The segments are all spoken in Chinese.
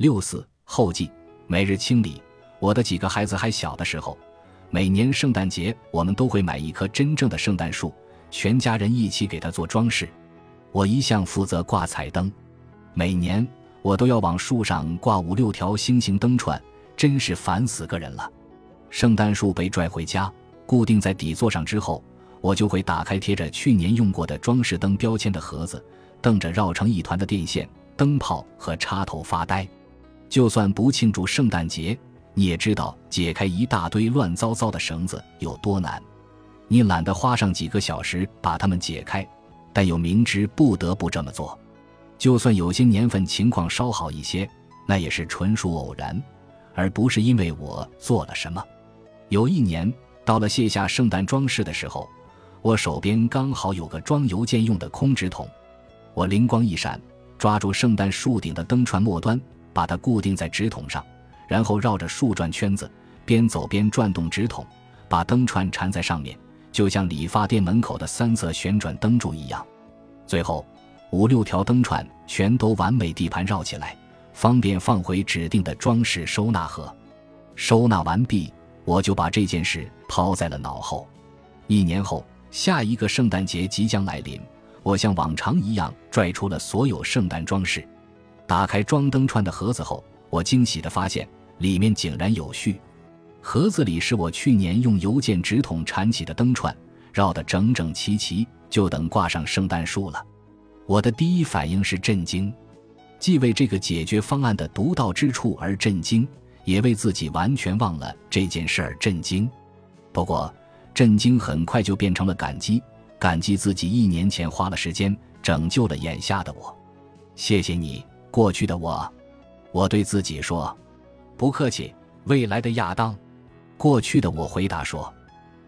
六四后记，每日清理。我的几个孩子还小的时候，每年圣诞节我们都会买一棵真正的圣诞树，全家人一起给它做装饰。我一向负责挂彩灯，每年我都要往树上挂五六条星星灯串，真是烦死个人了。圣诞树被拽回家，固定在底座上之后，我就会打开贴着去年用过的装饰灯标签的盒子，瞪着绕成一团的电线、灯泡和插头发呆。就算不庆祝圣诞节，你也知道解开一大堆乱糟糟的绳子有多难。你懒得花上几个小时把它们解开。但又明知不得不这么做，就算有些年份情况稍好一些，那也是纯属偶然，而不是因为我做了什么。有一年，到了卸下圣诞装饰的时候，我手边刚好有个装邮件用的空纸筒，我灵光一闪，抓住圣诞树顶的灯串末端，把它固定在纸筒上，然后绕着树转圈子，边走边转动纸筒，把灯串缠在上面。就像理发店门口的三色旋转灯柱一样，最后五六条灯串全都完美地盘绕起来，方便放回指定的装饰收纳盒。收纳完毕，我就把这件事抛在了脑后。一年后，下一个圣诞节即将来临，我像往常一样拽出了所有圣诞装饰，打开装灯串的盒子后，我惊喜地发现里面井然有序。盒子里是我去年用邮件纸筒缠起的灯串，绕得整整齐齐，就等挂上圣诞树了。我的第一反应是震惊，既为这个解决方案的独到之处而震惊，也为自己完全忘了这件事而震惊。不过，震惊很快就变成了感激，感激自己一年前花了时间拯救了眼下的我。谢谢你，过去的我。我对自己说：“不客气，未来的亚当。”过去的我回答说：“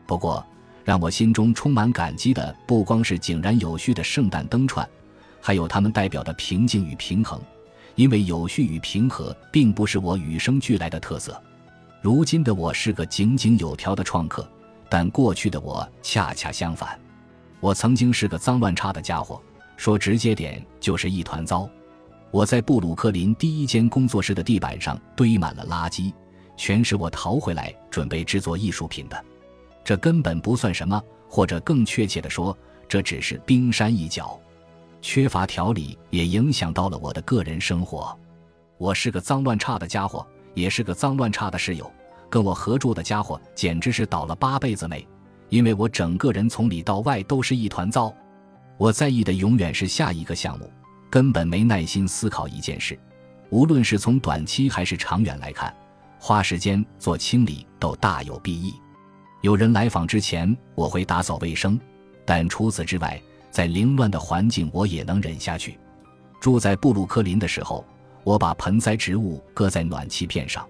不过，让我心中充满感激的不光是井然有序的圣诞灯串，还有它们代表的平静与平衡。因为有序与平和并不是我与生俱来的特色。如今的我是个井井有条的创客，但过去的我恰恰相反。我曾经是个脏乱差的家伙，说直接点就是一团糟。我在布鲁克林第一间工作室的地板上堆满了垃圾。”全是我淘回来准备制作艺术品的，这根本不算什么，或者更确切的说，这只是冰山一角。缺乏条理也影响到了我的个人生活。我是个脏乱差的家伙，也是个脏乱差的室友。跟我合住的家伙简直是倒了八辈子霉，因为我整个人从里到外都是一团糟。我在意的永远是下一个项目，根本没耐心思考一件事，无论是从短期还是长远来看。花时间做清理都大有裨益。有人来访之前，我会打扫卫生，但除此之外，在凌乱的环境我也能忍下去。住在布鲁克林的时候，我把盆栽植物搁在暖气片上。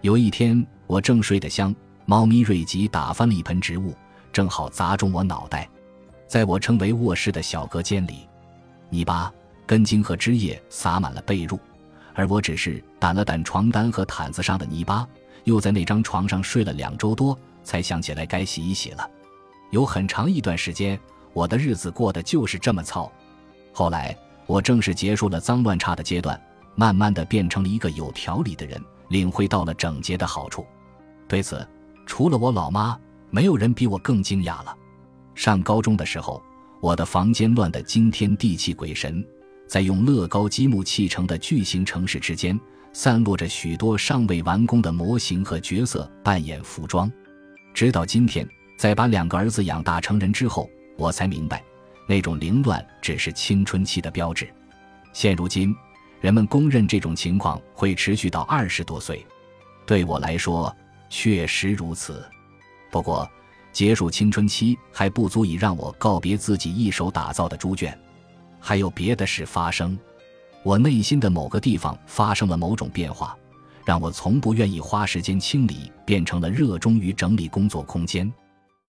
有一天，我正睡得香，猫咪瑞吉打翻了一盆植物，正好砸中我脑袋。在我称为卧室的小隔间里，泥巴、根茎和枝叶洒满了被褥。而我只是掸了掸床单和毯子上的泥巴，又在那张床上睡了两周多，才想起来该洗一洗了。有很长一段时间，我的日子过得就是这么糙。后来，我正式结束了脏乱差的阶段，慢慢的变成了一个有条理的人，领会到了整洁的好处。对此，除了我老妈，没有人比我更惊讶了。上高中的时候，我的房间乱得惊天地泣鬼神。在用乐高积木砌成的巨型城市之间，散落着许多尚未完工的模型和角色扮演服装。直到今天，在把两个儿子养大成人之后，我才明白，那种凌乱只是青春期的标志。现如今，人们公认这种情况会持续到二十多岁。对我来说，确实如此。不过，结束青春期还不足以让我告别自己一手打造的猪圈。还有别的事发生，我内心的某个地方发生了某种变化，让我从不愿意花时间清理，变成了热衷于整理工作空间。